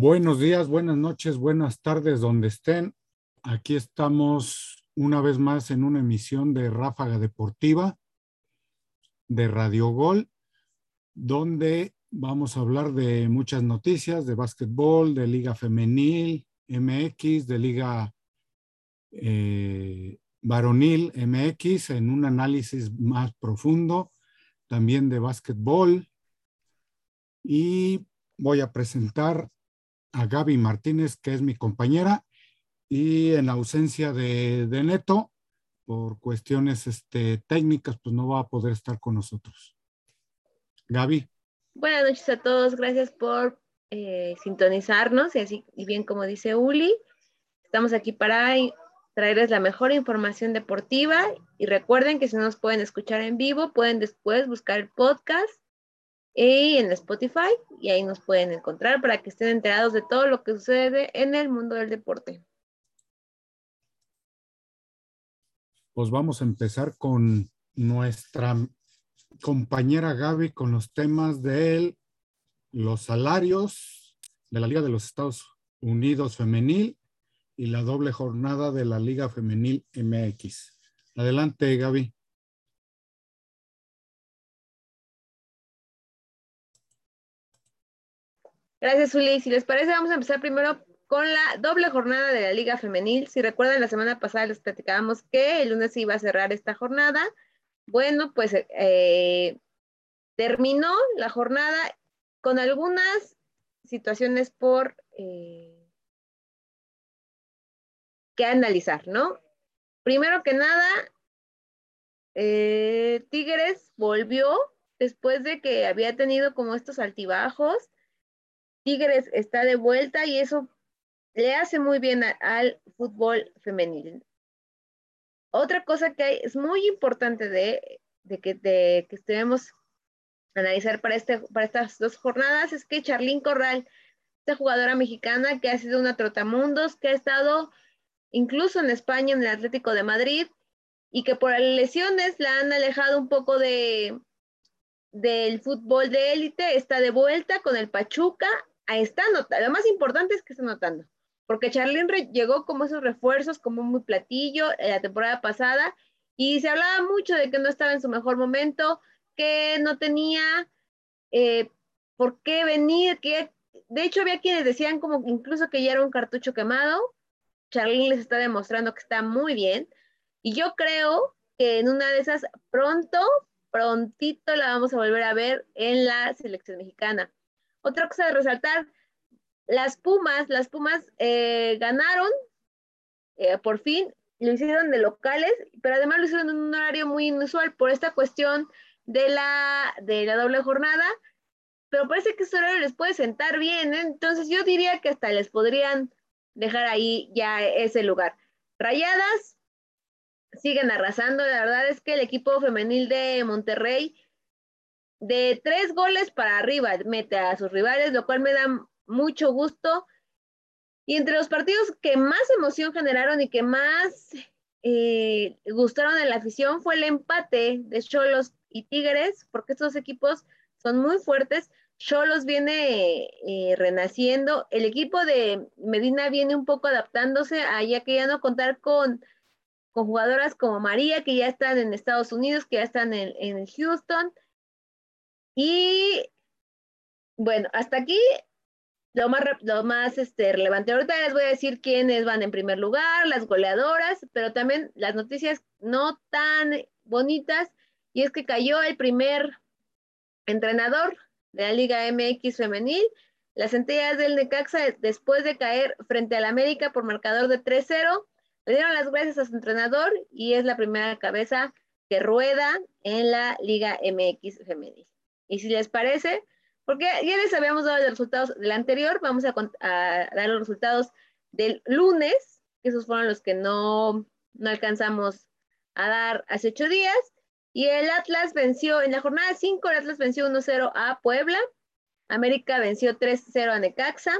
Buenos días, buenas noches, buenas tardes, donde estén. Aquí estamos una vez más en una emisión de Ráfaga Deportiva de Radio Gol, donde vamos a hablar de muchas noticias de básquetbol, de Liga Femenil, MX, de Liga eh, Varonil MX, en un análisis más profundo, también de básquetbol. Y voy a presentar a Gaby Martínez, que es mi compañera, y en ausencia de, Neto, por cuestiones este, técnicas, pues no va a poder estar con nosotros. Gaby. Buenas noches a todos, gracias por eh, sintonizarnos y así, y bien como dice Uli, estamos aquí para traerles la mejor información deportiva y recuerden que si no nos pueden escuchar en vivo, pueden después buscar el podcast y en Spotify y ahí nos pueden encontrar para que estén enterados de todo lo que sucede en el mundo del deporte. Pues vamos a empezar con nuestra compañera Gaby con los temas de los salarios de la Liga de los Estados Unidos Femenil y la doble jornada de la Liga Femenil MX. Adelante, Gaby. Gracias, Uli. Si les parece, vamos a empezar primero con la doble jornada de la Liga Femenil. Si recuerdan, la semana pasada les platicábamos que el lunes iba a cerrar esta jornada. Bueno, pues eh, terminó la jornada con algunas situaciones por eh, que analizar, ¿no? Primero que nada, eh, Tigres volvió después de que había tenido como estos altibajos Tigres está de vuelta y eso le hace muy bien al fútbol femenil. Otra cosa que es muy importante de, que, de, analizar para, este, para estas dos jornadas es que Charlín Corral, esta jugadora mexicana que ha sido una trotamundos, que ha estado incluso en España, en el Atlético de Madrid, y que por lesiones la han alejado un poco de del fútbol de élite, está de vuelta con el Pachuca está notando, lo más importante es que está notando, porque Charlene llegó como esos refuerzos, como muy platillo en la temporada pasada, y se hablaba mucho de que no estaba en su mejor momento, que no tenía eh, por qué venir, que de hecho había quienes decían como incluso que ya era un cartucho quemado, Charlene les está demostrando que está muy bien, y yo creo que en una de esas pronto, prontito la vamos a volver a ver en la selección mexicana. Otra cosa de resaltar, las Pumas, las Pumas eh, ganaron, eh, por fin, lo hicieron de locales, pero además lo hicieron en un horario muy inusual por esta cuestión de la, de la doble jornada, pero parece que ese horario les puede sentar bien, ¿eh? entonces yo diría que hasta les podrían dejar ahí ya ese lugar. Rayadas siguen arrasando, la verdad es que el equipo femenil de Monterrey de tres goles para arriba mete a sus rivales, lo cual me da mucho gusto. Y entre los partidos que más emoción generaron y que más eh, gustaron en la afición fue el empate de Cholos y Tigres, porque estos equipos son muy fuertes. Cholos viene eh, renaciendo, el equipo de Medina viene un poco adaptándose a ya que ya no contar con, con jugadoras como María, que ya están en Estados Unidos, que ya están en, en Houston y bueno, hasta aquí lo más, lo más este, relevante. Ahorita les voy a decir quiénes van en primer lugar, las goleadoras, pero también las noticias no tan bonitas. Y es que cayó el primer entrenador de la Liga MX femenil. Las centellas del Necaxa, después de caer frente al América por marcador de 3-0, le dieron las gracias a su entrenador y es la primera cabeza que rueda en la Liga MX femenil. Y si les parece, porque ya les habíamos dado los resultados del anterior, vamos a, dar los resultados del lunes, que esos fueron los que no, no alcanzamos a dar hace ocho días. Y el Atlas venció, en la jornada 5, el Atlas venció 1-0 a Puebla. América venció 3-0 a Necaxa.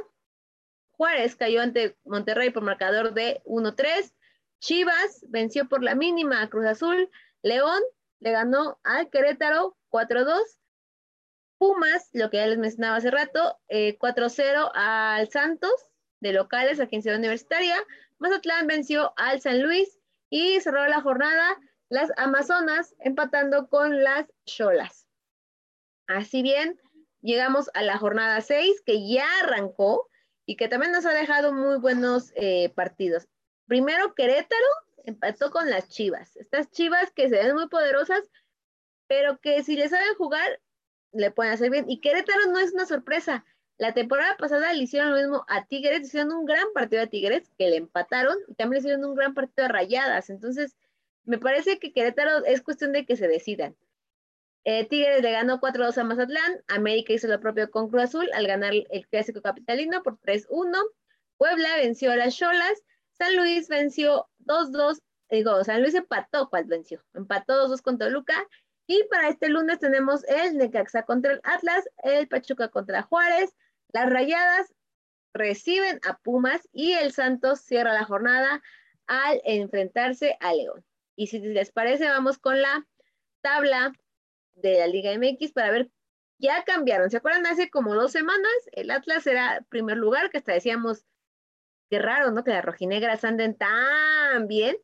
Juárez cayó ante Monterrey por marcador de 1-3. Chivas venció por la mínima a Cruz Azul. León le ganó al Querétaro 4-2. Pumas, lo que ya les mencionaba hace rato, 4-0 eh, al Santos de locales aquí en Ciudad Universitaria. Mazatlán venció al San Luis y cerró la jornada las Amazonas empatando con las Cholas. Así bien, llegamos a la jornada 6 que ya arrancó y que también nos ha dejado muy buenos eh, partidos. Primero Querétaro empató con las Chivas. Estas Chivas que se ven muy poderosas, pero que si le saben jugar, le pueden hacer bien. Y Querétaro no es una sorpresa. La temporada pasada le hicieron lo mismo a Tigres, hicieron un gran partido a Tigres, que le empataron, y también le hicieron un gran partido a Rayadas. Entonces, me parece que Querétaro es cuestión de que se decidan. Eh, Tigres le ganó 4-2 a Mazatlán, América hizo lo propio con Cruz Azul al ganar el clásico capitalino por 3-1, Puebla venció a las Cholas, San Luis venció 2-2, digo, San Luis empató, ¿cuál venció? Empató 2-2 contra Luca, y para este lunes tenemos el Necaxa contra el Atlas, el Pachuca contra Juárez, las Rayadas reciben a Pumas y el Santos cierra la jornada al enfrentarse a León. Y si les parece, vamos con la tabla de la Liga MX para ver, ya cambiaron. ¿Se acuerdan? Hace como dos semanas el Atlas era primer lugar, que hasta decíamos, qué raro, ¿no? Que las rojinegras anden tan bien.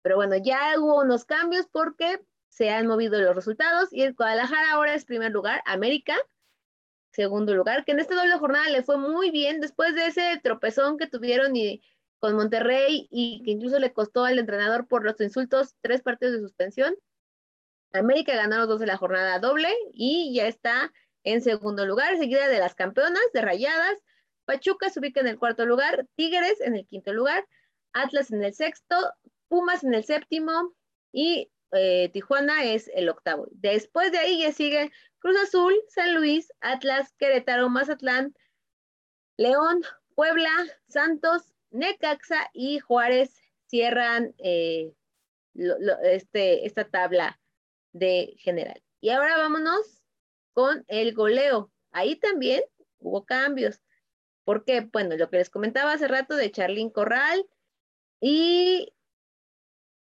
Pero bueno, ya hubo unos cambios porque se han movido los resultados y el Guadalajara ahora es primer lugar, América segundo lugar, que en esta doble jornada le fue muy bien después de ese tropezón que tuvieron y, con Monterrey y que incluso le costó al entrenador por los insultos tres partidos de suspensión. América ganó los dos de la jornada doble y ya está en segundo lugar, seguida de las campeonas de Rayadas. Pachuca se ubica en el cuarto lugar, Tigres en el quinto lugar, Atlas en el sexto, Pumas en el séptimo y eh, Tijuana es el octavo. Después de ahí ya sigue Cruz Azul, San Luis, Atlas, Querétaro, Mazatlán, León, Puebla, Santos, Necaxa y Juárez cierran eh, este, esta tabla de general. Y ahora vámonos con el goleo. Ahí también hubo cambios. Porque, bueno, lo que les comentaba hace rato de Charlín Corral y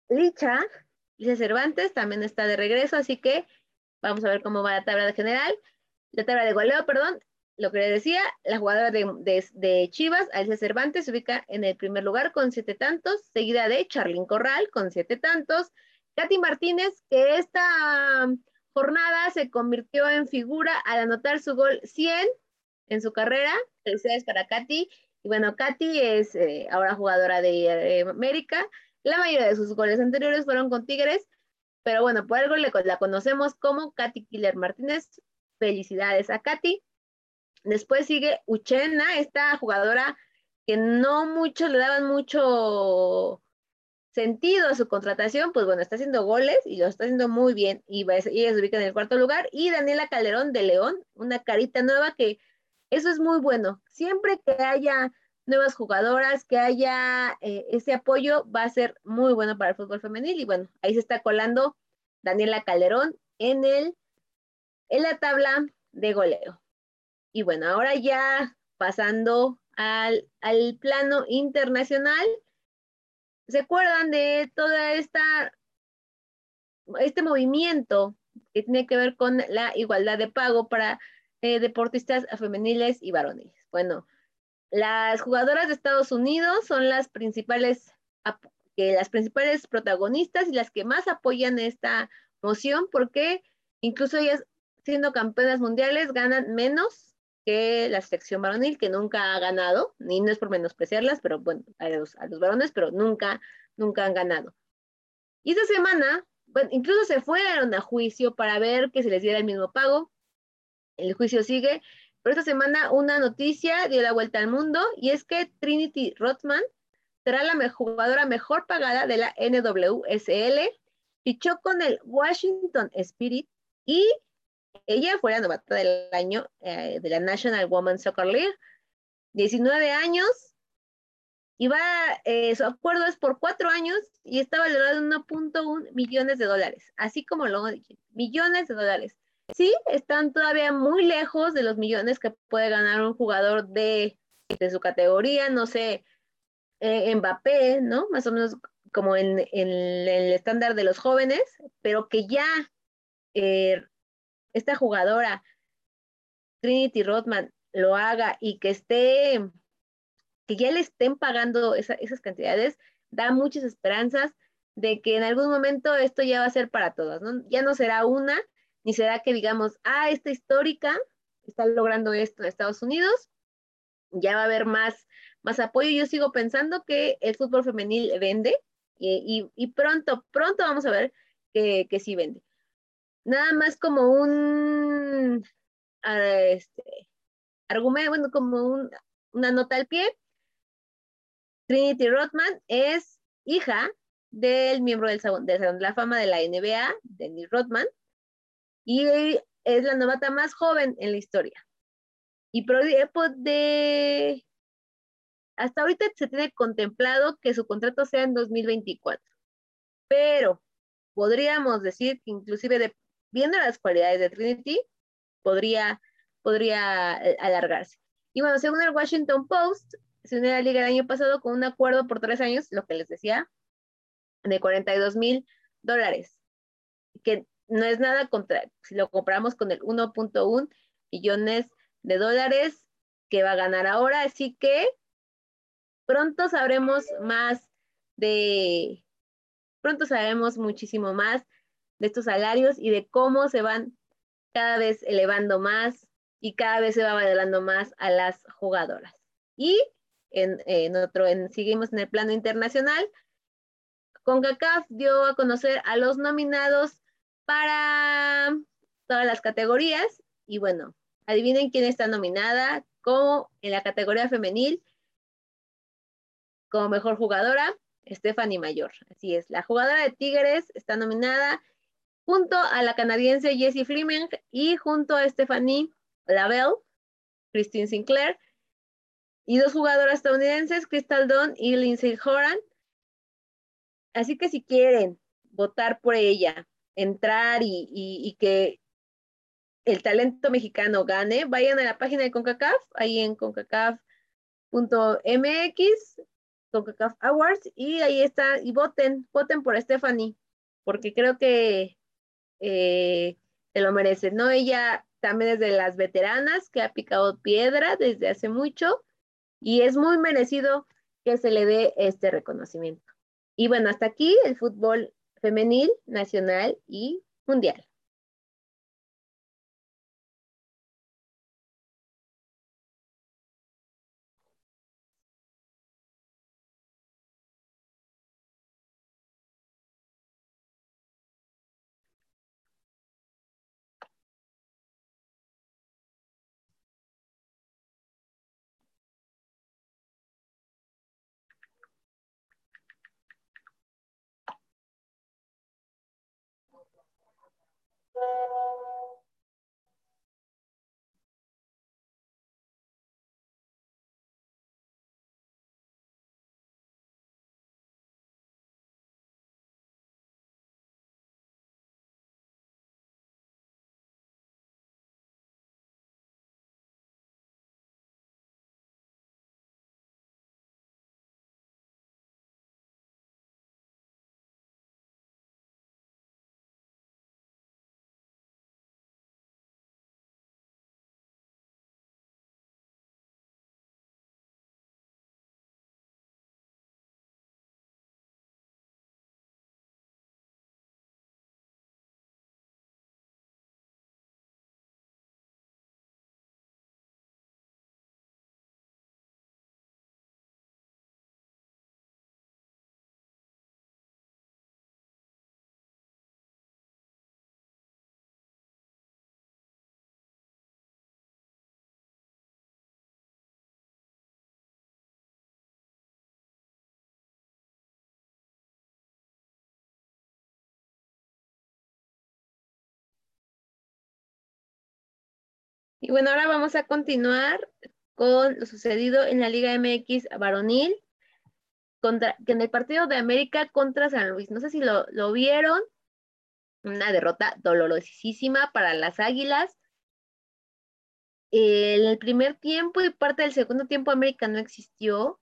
Licha, Licha Cervantes también está de regreso, así que Vamos a ver cómo va la tabla de general. La tabla de goleo, perdón. Lo que le decía, la jugadora de, Chivas, Alicia Cervantes, se ubica en el primer lugar con siete tantos, seguida de Charlín Corral con siete tantos. Katy Martínez, que esta jornada se convirtió en figura al anotar su gol 100 en su carrera. Felicidades para Katy. Y bueno, Katy es eh, ahora jugadora de eh, América. La mayoría de sus goles anteriores fueron con Tigres pero bueno, por algo la conocemos como Katy Killer Martínez. Felicidades a Katy. Después sigue Uchena, esta jugadora que no muchos le daban mucho sentido a su contratación, pues bueno, está haciendo goles y lo está haciendo muy bien y, ella se ubica en el cuarto lugar. Y Daniela Calderón de León, una carita nueva que eso es muy bueno. Siempre que haya nuevas jugadoras, que haya eh, ese apoyo, va a ser muy bueno para el fútbol femenil. Y bueno, ahí se está colando Daniela Calderón en, el, en la tabla de goleo. Y bueno, ahora ya pasando al, al plano internacional, ¿se acuerdan de toda esta este movimiento que tiene que ver con la igualdad de pago para eh, deportistas femeniles y varoniles? Bueno, las jugadoras de Estados Unidos son las principales, que las principales protagonistas y las que más apoyan esta moción porque incluso ellas siendo campeonas mundiales ganan menos que la selección varonil que nunca ha ganado, ni no es por menospreciarlas, pero bueno, a los, a los varones, pero nunca, nunca han ganado. Y esta semana, incluso se fueron a juicio para ver que se les diera el mismo pago. El juicio sigue pero esta semana una noticia dio la vuelta al mundo y es que Trinity Rothman será la jugadora mejor pagada de la NWSL. Fichó con el Washington Spirit y ella fue la novata del año eh, de la National Women's Soccer League. 19 años y eh, su acuerdo es por cuatro años y está valorado en 1.1 millones de dólares, así como lo millones de dólares. Sí, están todavía muy lejos de los millones que puede ganar un jugador de, su categoría, no sé, eh, Mbappé, ¿no? Más o menos como en, el estándar de los jóvenes, pero que ya eh, esta jugadora Trinity Rodman lo haga y que esté, que ya le estén pagando esas cantidades, da muchas esperanzas de que en algún momento esto ya va a ser para todas, ¿no? Ya no será una, ni será que digamos, ah, esta histórica está logrando esto en Estados Unidos, ya va a haber más, más apoyo. Yo sigo pensando que el fútbol femenil vende y, pronto, pronto vamos a ver que, que sí vende. Nada más como un ah, este, argumento, bueno, como una nota al pie. Trinity Rodman es hija del miembro del Salón de la Fama de la NBA, Dennis Rodman, y es la novata más joven en la historia. Y de, hasta ahorita se tiene contemplado que su contrato sea en 2024, pero podríamos decir que inclusive viendo las cualidades de Trinity, podría, podría eh, alargarse. Y bueno, según el Washington Post, se unió a la liga el año pasado con un acuerdo por tres años, lo que les decía, de 42 mil dólares, que no es nada contra, si lo compramos con el 1.1 millones de dólares que va a ganar ahora, así que pronto sabremos más de, pronto sabremos muchísimo más de estos salarios y de cómo se van cada vez elevando más y cada vez se va valorando más a las jugadoras. Y en, en otro, en, seguimos en el plano internacional, CONCACAF dio a conocer a los nominados para todas las categorías y bueno, adivinen quién está nominada como en la categoría femenil como mejor jugadora, Stephanie Mayor. Así es, la jugadora de Tigres está nominada junto a la canadiense Jessie Fleming y junto a Stephanie Lavelle, Christine Sinclair, y dos jugadoras estadounidenses, Crystal Dunn y Lindsay Horan, Así que si quieren votar por ella, entrar y, que el talento mexicano gane, vayan a la página de CONCACAF, ahí en concacaf.mx, CONCACAF Awards, y ahí está, y voten, voten por Stephanie, porque creo que eh, se lo merece, ¿no? Ella también es de las veteranas que ha picado piedra desde hace mucho, y es muy merecido que se le dé este reconocimiento. Y bueno, hasta aquí el fútbol femenil, nacional y mundial. Y bueno, ahora vamos a continuar con lo sucedido en la Liga MX varonil, contra, en el partido de América contra San Luis. No sé si lo, lo vieron, una derrota dolorosísima para las Águilas. En el primer tiempo y parte del segundo tiempo América no existió.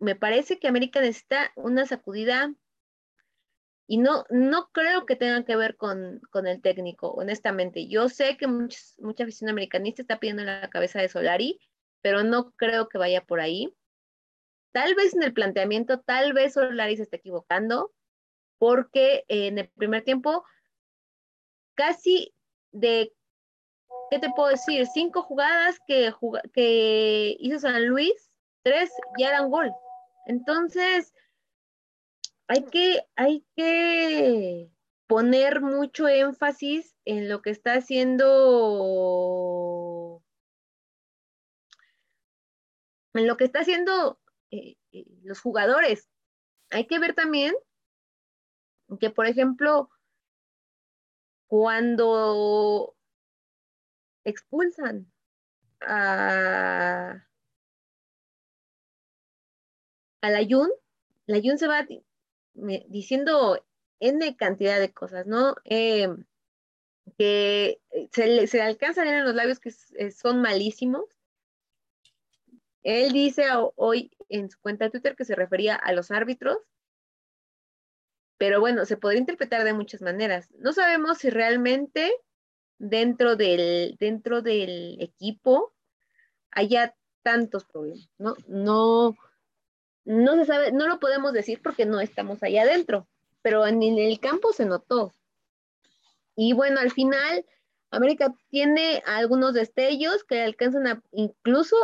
Me parece que América necesita una sacudida Y no, no creo que tenga que ver con, el técnico, honestamente. Yo sé que mucha afición americanista está pidiendo la cabeza de Solari, pero no creo que vaya por ahí. Tal vez en el planteamiento, tal vez Solari se esté equivocando, porque en el primer tiempo, casi de, ¿qué te puedo decir? Cinco jugadas que, que hizo San Luis, tres ya eran gol. Entonces, hay que, hay que poner mucho énfasis en lo que está haciendo, en lo que está haciendo eh, eh, los jugadores. Hay que ver también que, por ejemplo, cuando expulsan a, a la Yun, la Yun se va diciendo N cantidad de cosas, ¿no? Eh, que se le, se alcanza a en los labios que eh, son malísimos. Él dice hoy en su cuenta de Twitter que se refería a los árbitros, pero bueno, se podría interpretar de muchas maneras. No sabemos si realmente dentro del, dentro del equipo haya tantos problemas, ¿no? No, no se sabe, no lo podemos decir porque no estamos allá adentro, pero en, el campo se notó. Y bueno, al final, América tiene algunos destellos que alcanzan a, incluso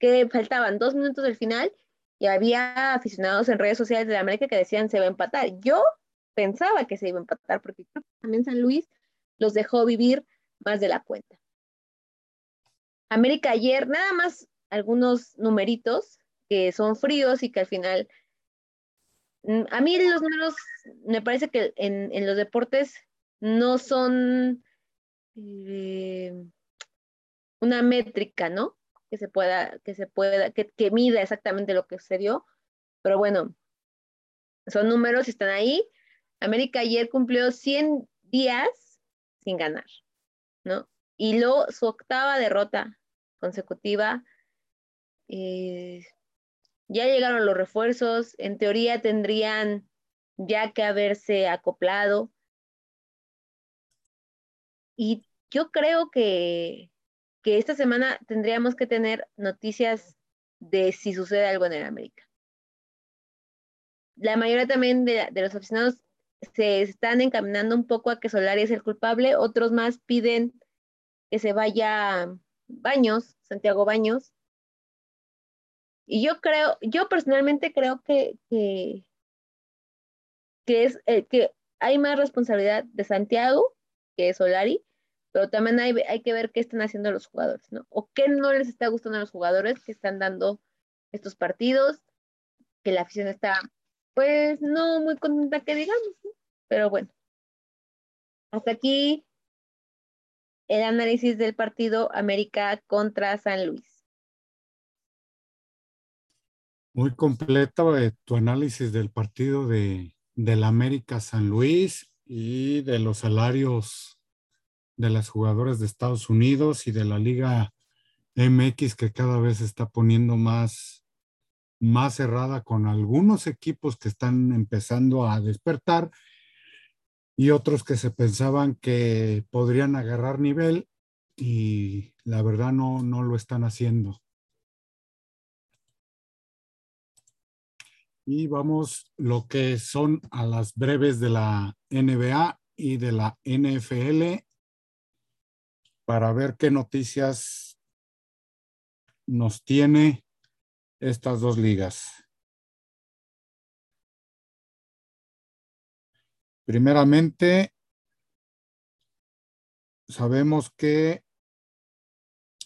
que faltaban dos minutos del final y había aficionados en redes sociales de América que decían se va a empatar. Yo pensaba que se iba a empatar porque también San Luis los dejó vivir más de la cuenta. América ayer, nada más algunos numeritos, que son fríos y que al final, mm, a mí los números me parece que en, los deportes no son eh, una métrica, ¿no? Que se pueda, que se pueda, que, que mida exactamente lo que sucedió, pero bueno, son números y están ahí. América ayer cumplió 100 días sin ganar, ¿no? Y luego su octava derrota consecutiva. Eh, ya llegaron los refuerzos, en teoría tendrían ya que haberse acoplado. Y yo creo que, esta semana tendríamos que tener noticias de si sucede algo en el América. La mayoría también de, de los aficionados se están encaminando un poco a que Solari es el culpable, otros más piden que se vaya Baños, Santiago Baños, y yo creo, yo personalmente creo que, que, es, eh, que hay más responsabilidad de Santiago que de Solari, pero también hay, hay que ver qué están haciendo los jugadores, ¿no? O qué no les está gustando a los jugadores que están dando estos partidos, que la afición está, pues, no muy contenta que digamos, pero bueno. Hasta aquí el análisis del partido América contra San Luis. Muy completa eh, tu análisis del partido de, del América San Luis y de los salarios de las jugadoras de Estados Unidos y de la Liga MX que cada vez está poniendo más, más cerrada con algunos equipos que están empezando a despertar y otros que se pensaban que podrían agarrar nivel y la verdad no, no lo están haciendo. Y vamos lo que son a las breves de la NBA y de la NFL para ver qué noticias nos tiene estas dos ligas. Primeramente, sabemos que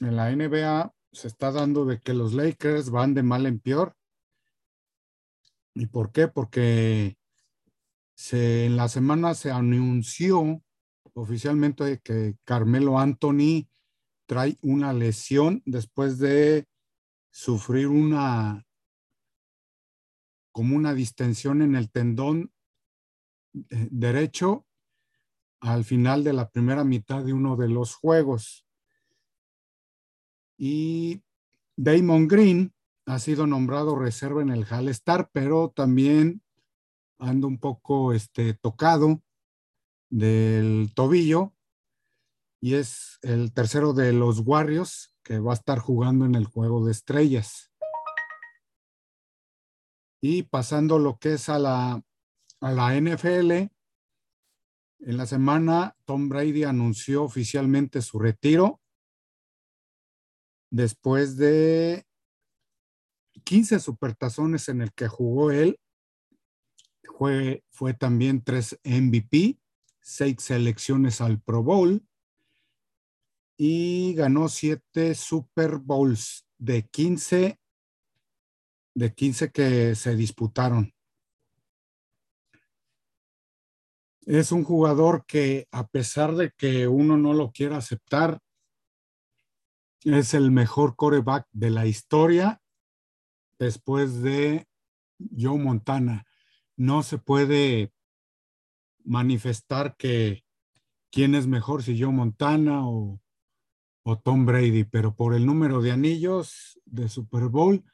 en la NBA se está dando de que los Lakers van de mal en peor ¿Y por qué? Porque se, en la semana se anunció oficialmente que Carmelo Anthony trae una lesión después de sufrir una como una distensión en el tendón eh, derecho al final de la primera mitad de uno de los juegos. Y Damon Green ha sido nombrado reserva en el Hall Star, pero también anda un poco este, tocado del tobillo y es el tercero de los Warriors que va a estar jugando en el juego de estrellas. Y pasando lo que es a la, a la NFL, en la semana Tom Brady anunció oficialmente su retiro después de 15 supertazones en el que jugó él. Fue, también tres MVP, seis selecciones al Pro Bowl y ganó siete Super Bowls de 15, de 15 que se disputaron. Es un jugador que a pesar de que uno no lo quiera aceptar, es el mejor coreback de la historia después de Joe Montana. No se puede manifestar que quién es mejor, si Joe Montana o Tom Brady, pero por el número de anillos de Super Bowl,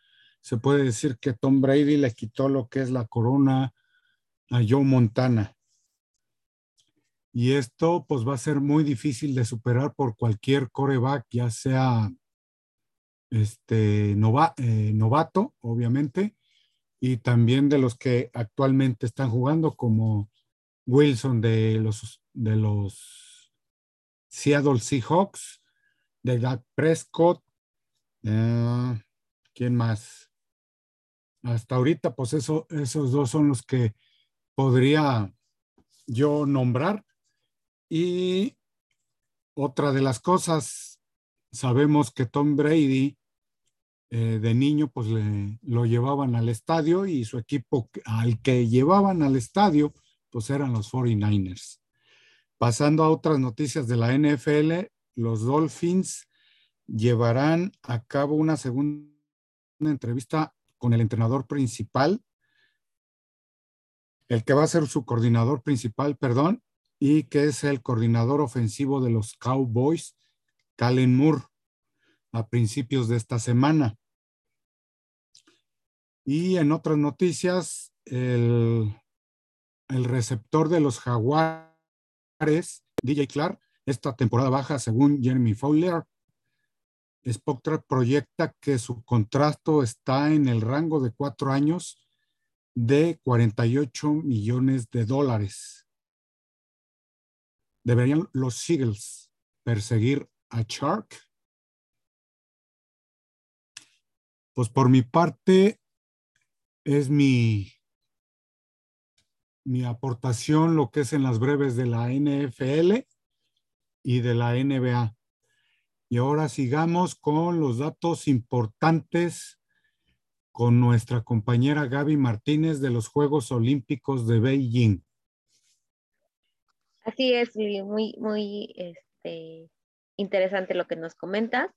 se puede decir que Tom Brady le quitó lo que es la corona a Joe Montana. Y esto pues va a ser muy difícil de superar por cualquier coreback, ya sea este eh, novato, obviamente, y también de los que actualmente están jugando, como Wilson de los, de los Seattle Seahawks, de Dak Prescott. Eh, ¿Quién más? Hasta ahorita, pues eso, esos dos son los que podría yo nombrar. Y otra de las cosas, sabemos que Tom Brady eh, de niño, pues lo llevaban al estadio y su equipo al que llevaban al estadio, pues eran los 49ers. Pasando a otras noticias de la NFL, los Dolphins llevarán a cabo una segunda entrevista con el entrenador principal, el que va a ser su coordinador principal, perdón, y que es el coordinador ofensivo de los Cowboys, Calen Moore, a principios de esta semana. Y en otras noticias, el, el receptor de los Jaguares, DJ Clark, esta temporada baja, según Jeremy Fowler, Spectra proyecta que su contrato está en el rango de cuatro años de 48 millones de dólares. ¿Deberían los Eagles perseguir a? Pues por mi parte es mi, mi aportación lo que es en las breves de la NFL y de la NBA. Y ahora sigamos con los datos importantes con nuestra compañera Gaby Martínez de los Juegos Olímpicos de Beijing. Así es, muy, muy este, interesante lo que nos comentas.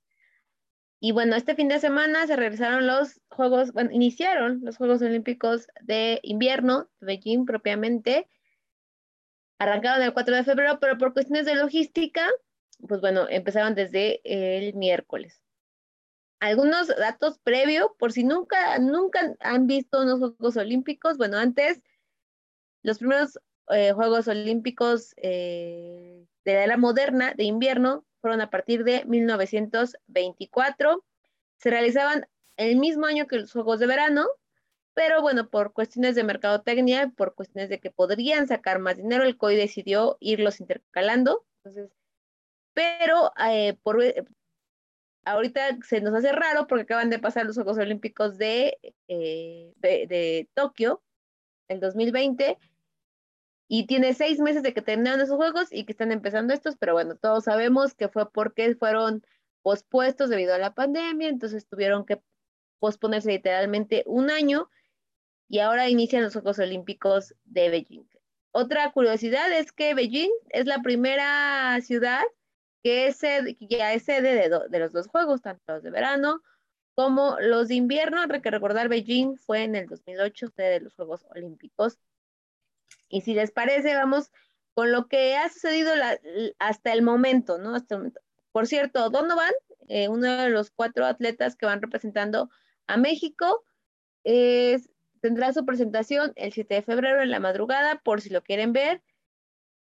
Y bueno, este fin de semana se realizaron los Juegos, bueno, iniciaron los Juegos Olímpicos de invierno, de Beijing propiamente, arrancaron el 4 de febrero, pero por cuestiones de logística, pues bueno, empezaron desde el miércoles. Algunos datos previos, por si nunca, nunca han visto unos Juegos Olímpicos, bueno, antes, los primeros eh, Juegos Olímpicos eh, de la era moderna, de invierno, fueron a partir de 1924. Se realizaban el mismo año que los Juegos de Verano, pero bueno, por cuestiones de mercadotecnia, por cuestiones de que podrían sacar más dinero, el COI decidió irlos intercalando. Entonces, pero eh, por, eh, ahorita se nos hace raro porque acaban de pasar los Juegos Olímpicos de, eh, de, de, Tokio, el 2020, y tiene seis meses de que terminaron esos Juegos y que están empezando estos, pero bueno, todos sabemos que fue porque fueron pospuestos debido a la pandemia, entonces tuvieron que posponerse literalmente un año y ahora inician los Juegos Olímpicos de Beijing. Otra curiosidad es que Beijing es la primera ciudad que, es ya es sede de, los dos Juegos, tanto los de verano como los de invierno. Hay que recordar, Beijing fue en el 2008 sede de los Juegos Olímpicos. Y si les parece, vamos con lo que ha sucedido hasta el momento, ¿no? Hasta el momento. Por cierto, Donovan, eh, uno de los cuatro atletas que van representando a México, es tendrá su presentación el 7 de febrero en la madrugada, por si lo quieren ver.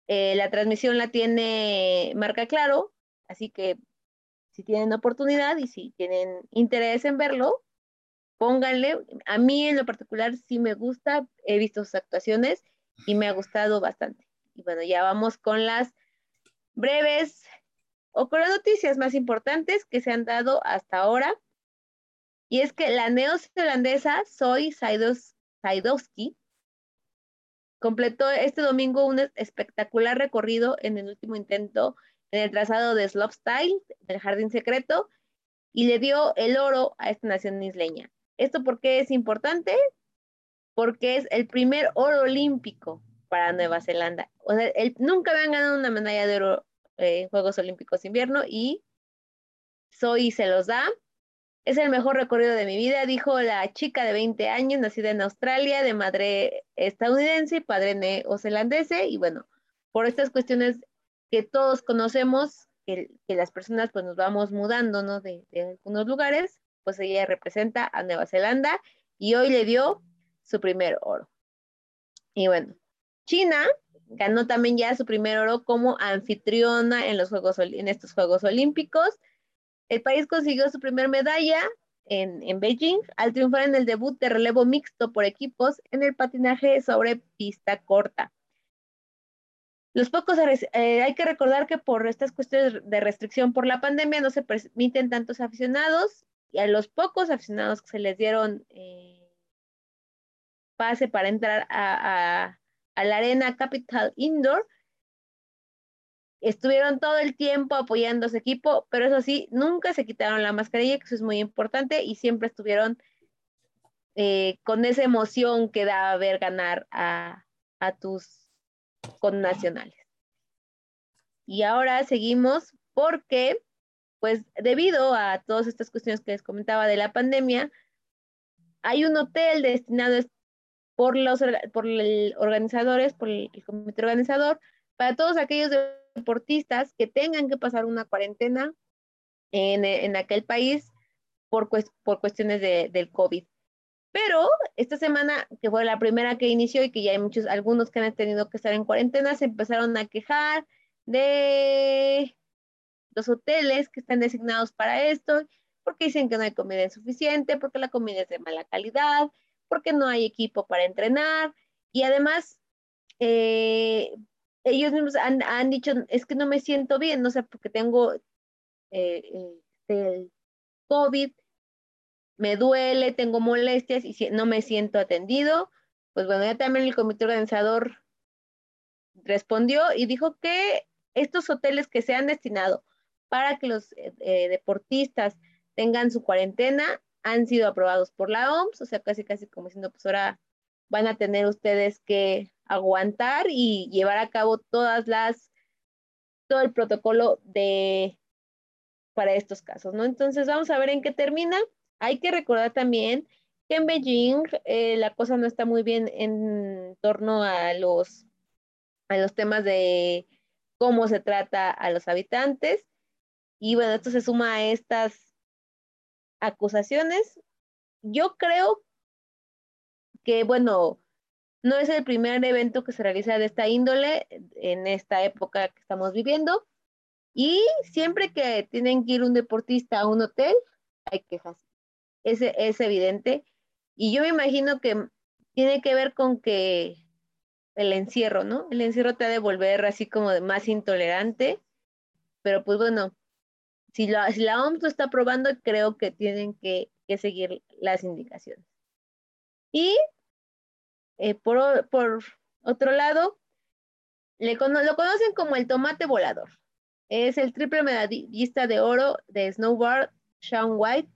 Eh, la transmisión la tiene Marca Claro, así que si tienen oportunidad y si tienen interés en verlo, pónganle. A mí en lo particular sí me gusta, he visto sus actuaciones y me ha gustado bastante. Y bueno, ya vamos con las breves o con las noticias más importantes que se han dado hasta ahora. Y es que la neozelandesa Zoe Saidowski completó este domingo un espectacular recorrido en el último intento en el trazado de Slopestyle, del Jardín Secreto, y le dio el oro a esta nación isleña. ¿Esto por qué es importante? Porque es el primer oro olímpico para Nueva Zelanda. O sea, nunca habían ganado una medalla de oro en Juegos Olímpicos de Invierno y Zoe se los da. Es el mejor recorrido de mi vida, dijo la chica de 20 años, nacida en Australia, de madre estadounidense y padre neozelandese. Y bueno, por estas cuestiones que todos conocemos, que, las personas pues nos vamos mudando, ¿no? De, de algunos lugares, pues ella representa a Nueva Zelanda y hoy le dio su primer oro. Y bueno, China ganó también ya su primer oro como anfitriona en, los Juegos, en estos Juegos Olímpicos. El país consiguió su primer medalla en, en, Beijing al triunfar en el debut de relevo mixto por equipos en el patinaje sobre pista corta. Los pocos, eh, hay que recordar que por estas cuestiones de restricción por la pandemia no se permiten tantos aficionados y a los pocos aficionados que se les dieron eh, pase para entrar a a la Arena Capital Indoor. Estuvieron todo el tiempo apoyando a su equipo, pero eso sí, nunca se quitaron la mascarilla, que eso es muy importante, y siempre estuvieron eh, con esa emoción que da ver ganar a, a tus connacionales. Y ahora seguimos porque, pues debido a todas estas cuestiones que les comentaba de la pandemia, hay un hotel destinado por los por el organizadores, por el, comité organizador, para todos aquellos deportistas que tengan que pasar una cuarentena en, en aquel país por, por cuestiones de, del COVID. Pero esta semana, que fue la primera que inició y que ya hay muchos, algunos que han tenido que estar en cuarentena, se empezaron a quejar de los hoteles que están designados para esto, porque dicen que no hay comida suficiente, porque la comida es de mala calidad, porque no hay equipo para entrenar y además eh, ellos mismos han, dicho, es que no me siento bien, no sé, porque tengo eh, este, el COVID, me duele, tengo molestias y no me siento atendido. Pues bueno, ya también el comité organizador respondió y dijo que estos hoteles que se han destinado para que los eh, deportistas tengan su cuarentena han sido aprobados por la OMS, o sea, casi, casi como diciendo, pues ahora van a tener ustedes que aguantar y llevar a cabo todas las, todo el protocolo de, para estos casos, ¿no? Entonces, vamos a ver en qué termina. Hay que recordar también que en Beijing eh, la cosa no está muy bien en torno a los, a los temas de cómo se trata a los habitantes. Y bueno, esto se suma a estas acusaciones. Yo creo que, bueno, no es el primer evento que se realiza de esta índole en esta época que estamos viviendo. Y siempre que tienen que ir un deportista a un hotel, hay quejas. Ese es evidente. Y yo me imagino que tiene que ver con que el encierro, ¿no? El encierro te ha de volver así como de más intolerante. Pero pues bueno, si la, OMS lo está probando, creo que tienen que, seguir las indicaciones. Y eh, por, otro lado, lo conocen como el tomate volador. Es el triple medallista de oro de snowboard, Sean White,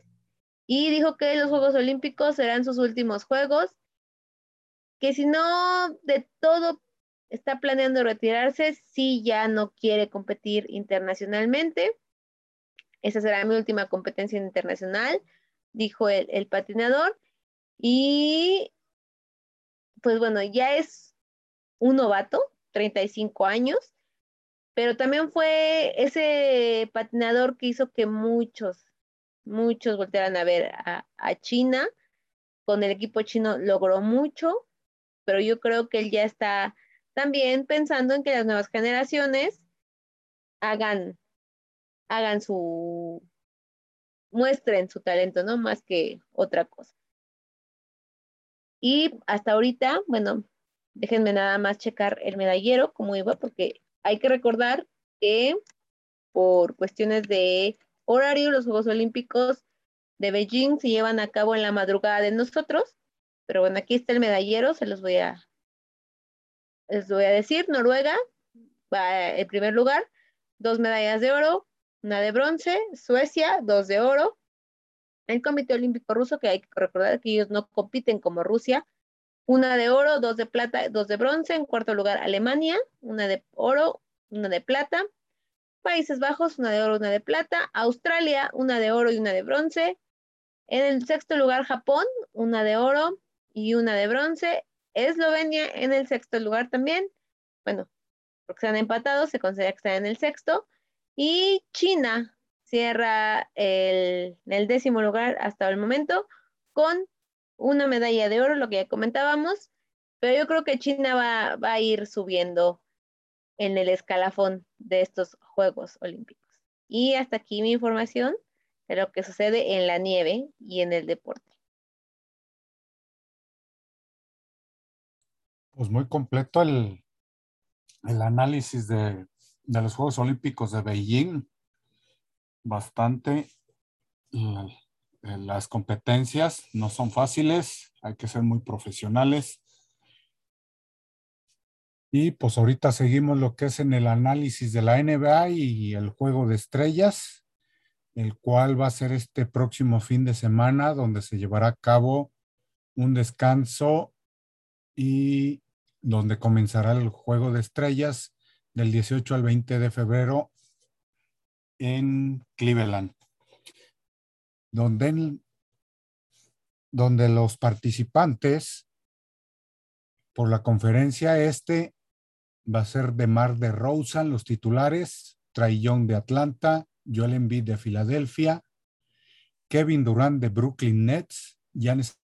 y dijo que los Juegos Olímpicos serán sus últimos Juegos, que si no de todo está planeando retirarse, si ya no quiere competir internacionalmente esa será mi última competencia internacional, dijo el, patinador. Y pues bueno, ya es un novato, 35 años, pero también fue ese patinador que hizo que muchos, muchos voltearan a ver a, China con el equipo chino logró mucho, pero yo creo que él ya está también pensando en que las nuevas generaciones hagan, hagan su, muestren su talento, ¿no? Más que otra cosa. Y hasta ahorita, bueno, déjenme nada más checar el medallero, cómo iba, porque hay que recordar que por cuestiones de horario, los Juegos Olímpicos de Beijing se llevan a cabo en la madrugada de nosotros. Pero bueno, aquí está el medallero, se los voy a, les voy a decir. Noruega va en primer lugar, dos medallas de oro, una de bronce, Suecia, dos de oro. El Comité Olímpico Ruso, que hay que recordar que ellos no compiten como Rusia, una de oro, dos de plata, dos de bronce. En cuarto lugar, Alemania, una de oro, una de plata. Países Bajos, una de oro, una de plata. Australia, una de oro y una de bronce. En el sexto lugar, Japón, una de oro y una de bronce. Eslovenia en el sexto lugar también. Bueno, porque están empatados, se considera que están en el sexto. Y China cierra el, décimo lugar hasta el momento con una medalla de oro, lo que ya comentábamos, pero yo creo que China va, a ir subiendo en el escalafón de estos Juegos Olímpicos. Y hasta aquí mi información de lo que sucede en la nieve y en el deporte. Pues muy completo el análisis de, de, los Juegos Olímpicos de Beijing. Bastante. Las competencias no son fáciles, hay que ser muy profesionales. Y pues ahorita seguimos lo que es en el análisis de la NBA y el juego de estrellas el cual va a ser este próximo fin de semana, donde se llevará a cabo un descanso y donde comenzará el juego de estrellas del 18 al 20 de febrero en Cleveland, donde, donde los participantes por la conferencia este va a ser de Mar de Rosen, los titulares, Young de Atlanta, Joel Embiid de Filadelfia, Kevin Durant de Brooklyn Nets, Giannis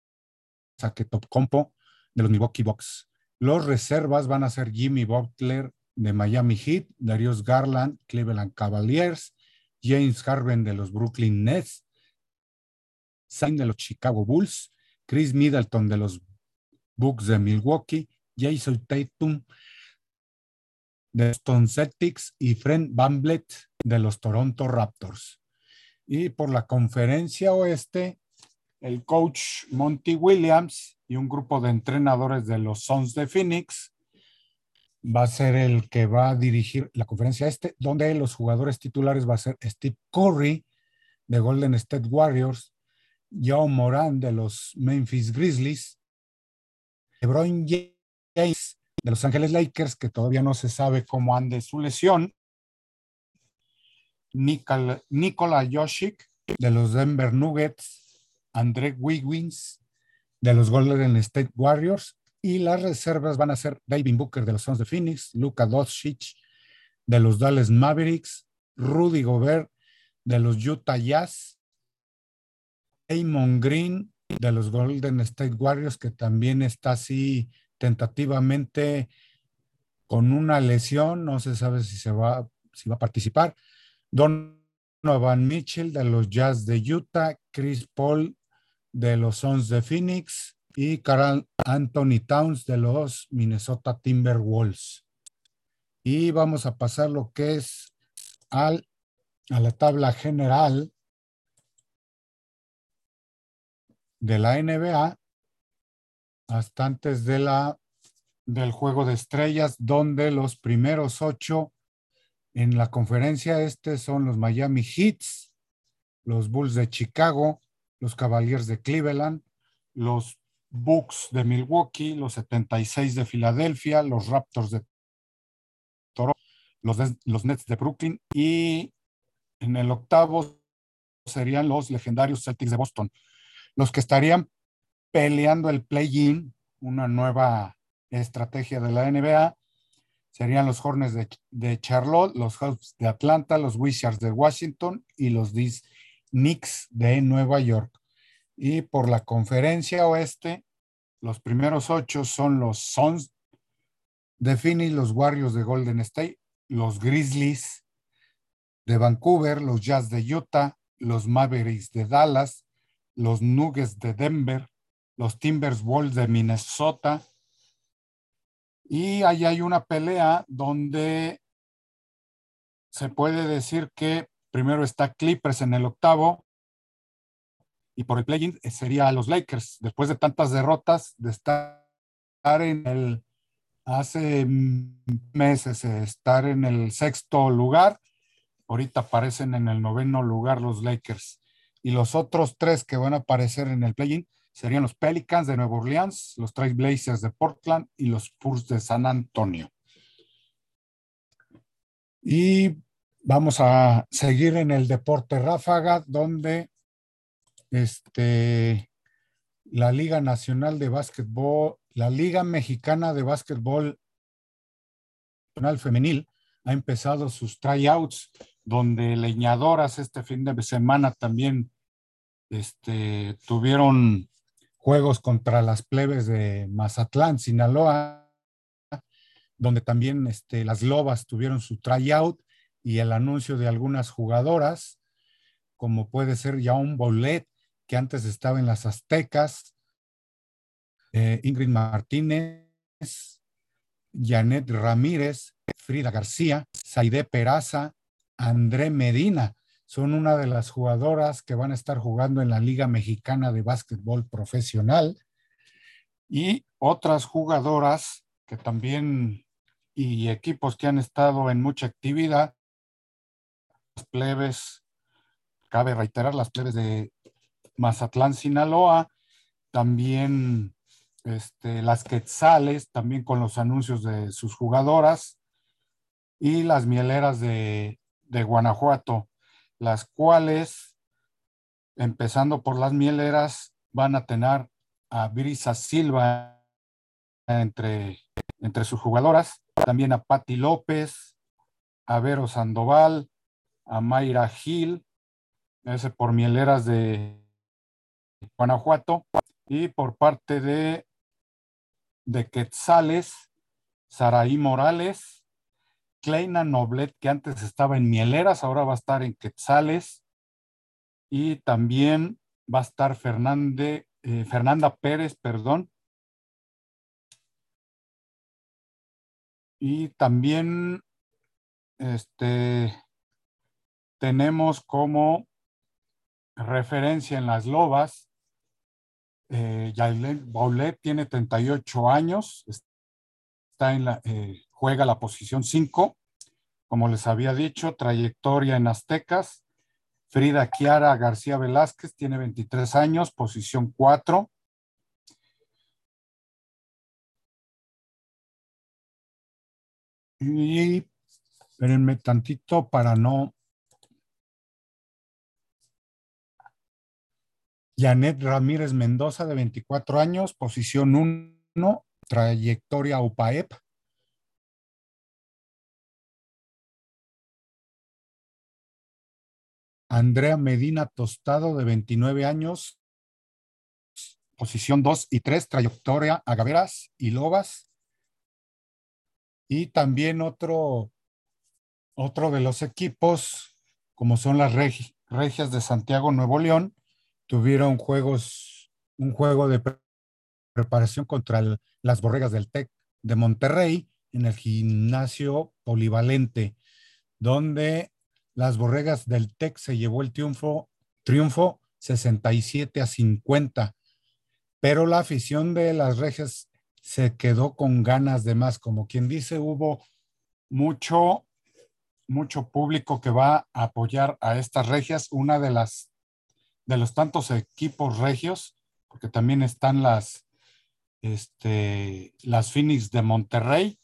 Compo de los Milwaukee Bucks. Los reservas van a ser Jimmy Butler de Miami Heat, Darius Garland, Cleveland Cavaliers, James Harden de los Brooklyn Nets, Sain de los Chicago Bulls, Chris Middleton de los Bucks de Milwaukee, Jason Tatum de Stone Celtics y Fred Bamblet de los Toronto Raptors. Y por la conferencia oeste, el coach Monty Williams y un grupo de entrenadores de los Suns de Phoenix va a ser el que va a dirigir la conferencia este, donde los jugadores titulares va a ser Steve Curry de Golden State Warriors, Joe Moran de los Memphis Grizzlies, LeBron James de Los Ángeles Lakers, que todavía no se sabe cómo ande su lesión. Nikola Joshik de los Denver Nuggets, André Wiggins de los Golden State Warriors y las reservas van a ser David Booker de los Suns de Phoenix, Luka Doncic de los Dallas Mavericks, Rudy Gobert de los Utah Jazz, Damon Green de los Golden State Warriors, que también está así tentativamente con una lesión, no se sabe si se va, si va a participar. Donovan Mitchell de los Jazz de Utah, Chris Paul de los Suns de Phoenix y Carl Anthony Towns de los Minnesota Timberwolves. Y vamos a pasar lo que es al, a la tabla general de la NBA hasta antes de la, del juego de estrellas, donde los primeros ocho en la conferencia este son los Miami Heats, los Bulls de Chicago, los Cavaliers de Cleveland, los Bucks de Milwaukee, los 76 de Filadelfia, los Raptors de Toronto, los, los Nets de Brooklyn y en el octavo serían los legendarios Celtics de Boston, los que estarían peleando el play-in, una nueva estrategia de la NBA. Serían los Hornets de, Charlotte, los Hawks de Atlanta, los Wizards de Washington y los Knicks de Nueva York. Y por la conferencia oeste, los primeros ocho son los Suns de Phoenix, los Warriors de Golden State, los Grizzlies de Vancouver, los Jazz de Utah, los Mavericks de Dallas, los Nuggets de Denver, los Timbers Wolves de Minnesota. Y ahí hay una pelea donde se puede decir que primero está Clippers en el octavo y por el play-in sería los Lakers, después de tantas derrotas, de estar en el, hace meses, estar en el sexto lugar, ahorita aparecen en el noveno lugar los Lakers. Y los otros tres que van a aparecer en el play-in serían los Pelicans de Nueva Orleans, los Trail Blazers de Portland y los Spurs de San Antonio. Y vamos a seguir en el deporte ráfaga, donde este, la Liga Nacional de Básquetbol, la Liga Mexicana de Básquetbol Nacional Femenil ha empezado sus tryouts, donde leñadoras este fin de semana también este, tuvieron juegos contra las plebes de Mazatlán, Sinaloa, donde también este, las lobas tuvieron su tryout y el anuncio de algunas jugadoras, como puede ser ya un bolet que antes estaba en las Aztecas, eh, Ingrid Martínez, Janet Ramírez, Frida García, Saide Peraza, André Medina, son una de las jugadoras que van a estar jugando en la Liga Mexicana de Básquetbol Profesional. Y otras jugadoras que también y equipos que han estado en mucha actividad, las plebes, cabe reiterar, las plebes de Mazatlán, Sinaloa, también este, las Quetzales, también con los anuncios de sus jugadoras, y las mieleras de, de Guanajuato las cuales, empezando por las mieleras, van a tener a Brisa Silva entre, entre sus jugadoras, también a Patti López, a Vero Sandoval, a Mayra Gil, ese por mieleras de Guanajuato, y por parte de, de Quetzales, Saraí Morales, Kleina Noblet, que antes estaba en Mieleras, ahora va a estar en Quetzales. Y también va a estar eh, Fernanda Pérez, perdón. Y también este, tenemos como referencia en las lobas, eh, Baulet tiene 38 años, está en la, eh, juega la posición 5, como les había dicho, trayectoria en Aztecas. Frida Kiara García Velázquez tiene 23 años, posición 4. Y espérenme tantito para no. Janet Ramírez Mendoza, de 24 años, posición 1, trayectoria UPAEP. Andrea Medina Tostado, de 29 años, posición 2 y 3, trayectoria Agaveras y Lobas. Y también otro, otro de los equipos, como son las Regias de Santiago Nuevo León, tuvieron juegos, un juego de preparación contra las Borregas del TEC de Monterrey en el gimnasio polivalente, donde las Borregas del TEC se llevó el triunfo, triunfo 67 a 50, pero la afición de las Regias se quedó con ganas de más. Como quien dice, hubo mucho, mucho público que va a apoyar a estas regias. Una de las, de los tantos equipos regios, porque también están las, este, las Phoenix de Monterrey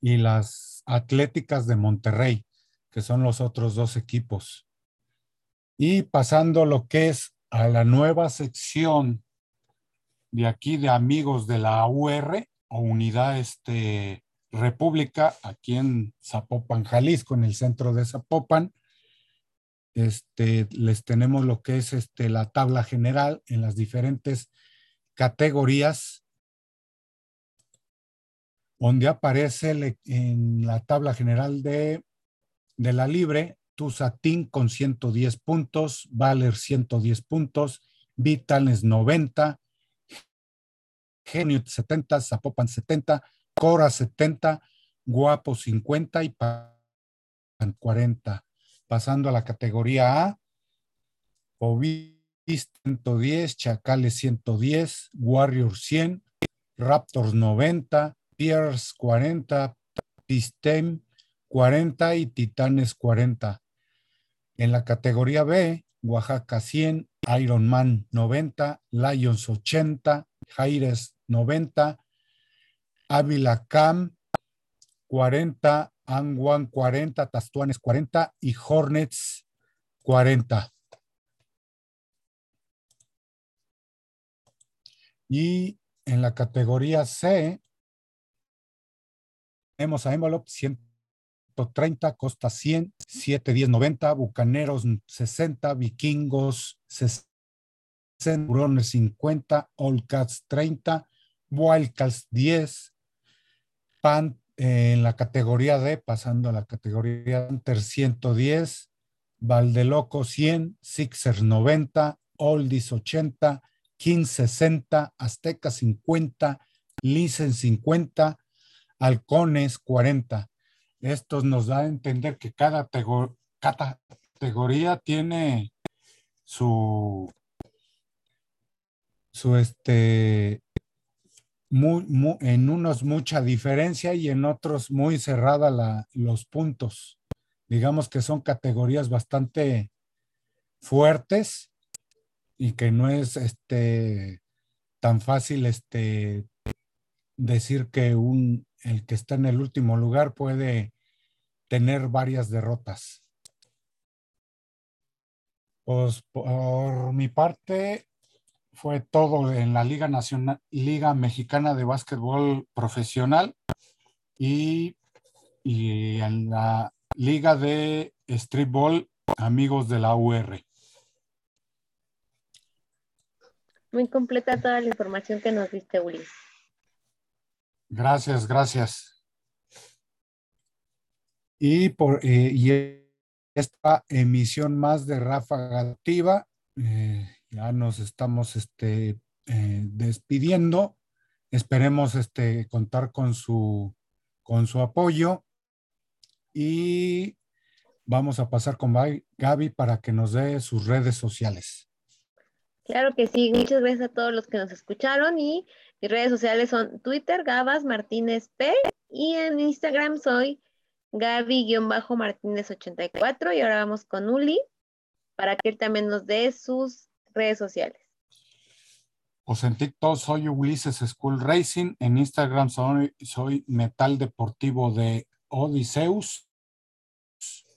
y las Atléticas de Monterrey, que son los otros dos equipos. Y pasando lo que es a la nueva sección de aquí de amigos de la UR o Unidad este, República, aquí en Zapopan, Jalisco, en el centro de Zapopan. Este, les tenemos lo que es este, la tabla general en las diferentes categorías, donde aparece en la tabla general de, de la libre, Tusatín con 110 puntos, Valer 110 puntos, Vitales 90, Genio 70, Zapopan 70, Cora 70, Guapo 50 y Pan 40. Pasando a la categoría A, Ovis 110, Chacales 110, Warrior 100, Raptors 90, Pierce 40, Pistem 40 y Titanes 40. En la categoría B, Oaxaca 100, Ironman 90, Lions 80, Jaires 90, Ávila Cam 40, Anguan 40, Tastuanes 40 y Hornets 40. Y en la categoría C, tenemos a Envelope 130, Costa 100, 7, 10, 90, Bucaneros 60, Vikingos 60, Burones 50, All Cats 30, Wildcats 10, Pan en la categoría D, pasando a la categoría Hunter 110, Valdeloco 100, Sixers 90, Oldies 80, King 60, Azteca 50, Licen 50, Halcones 40. Esto nos da a entender que cada, categoría tiene su, su este, en unos mucha diferencia y en otros muy cerrada los puntos. Digamos que son categorías bastante fuertes y que no es este, tan fácil este, decir que un, el que está en el último lugar puede tener varias derrotas. Pues por mi parte, fue todo en la Liga Nacional, Liga Mexicana de Básquetbol Profesional y, y en la Liga de Streetball Amigos de la UR. Muy completa toda la información que nos diste, Ulises. Gracias, gracias. Y por eh, y esta emisión más de Ráfaga Activa, eh, ya nos estamos este, eh, despidiendo. Esperemos este, contar con su, con su apoyo. Y vamos a pasar con Gaby para que nos dé sus redes sociales. Claro que sí, muchas gracias a todos los que nos escucharon. Y mis redes sociales son Twitter, Gabas Martínez P. Y en Instagram soy Gaby-Martínez84 y ahora vamos con Uli para que él también nos dé sus redes sociales. Pues en TikTok soy Ulises School Racing, en Instagram soy, soy Metal Deportivo de Odiseus,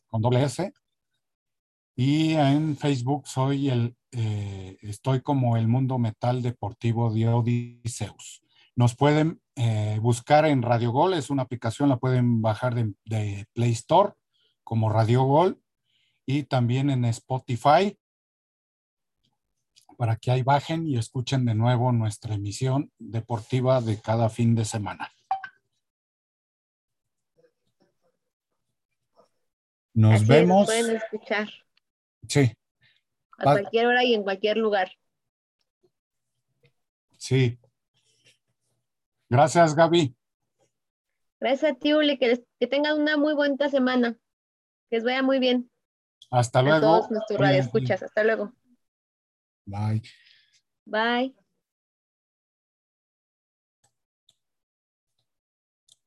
con doble S, y en Facebook soy el, eh, estoy como el Mundo Metal Deportivo de Odiseus. Nos pueden eh, buscar en Radio Gol, es una aplicación, la pueden bajar de, de Play Store como Radio Gol y también en Spotify para que ahí bajen y escuchen de nuevo nuestra emisión deportiva de cada fin de semana. Nos vemos. pueden escuchar. Sí. A cualquier hora y en cualquier lugar. Sí. Gracias, Gaby. Gracias a ti, Uli. Que, que tengan una muy buena semana. Que les vaya muy bien. Hasta luego. A todos nuestros radioescuchas. Hasta luego. Bye. Bye.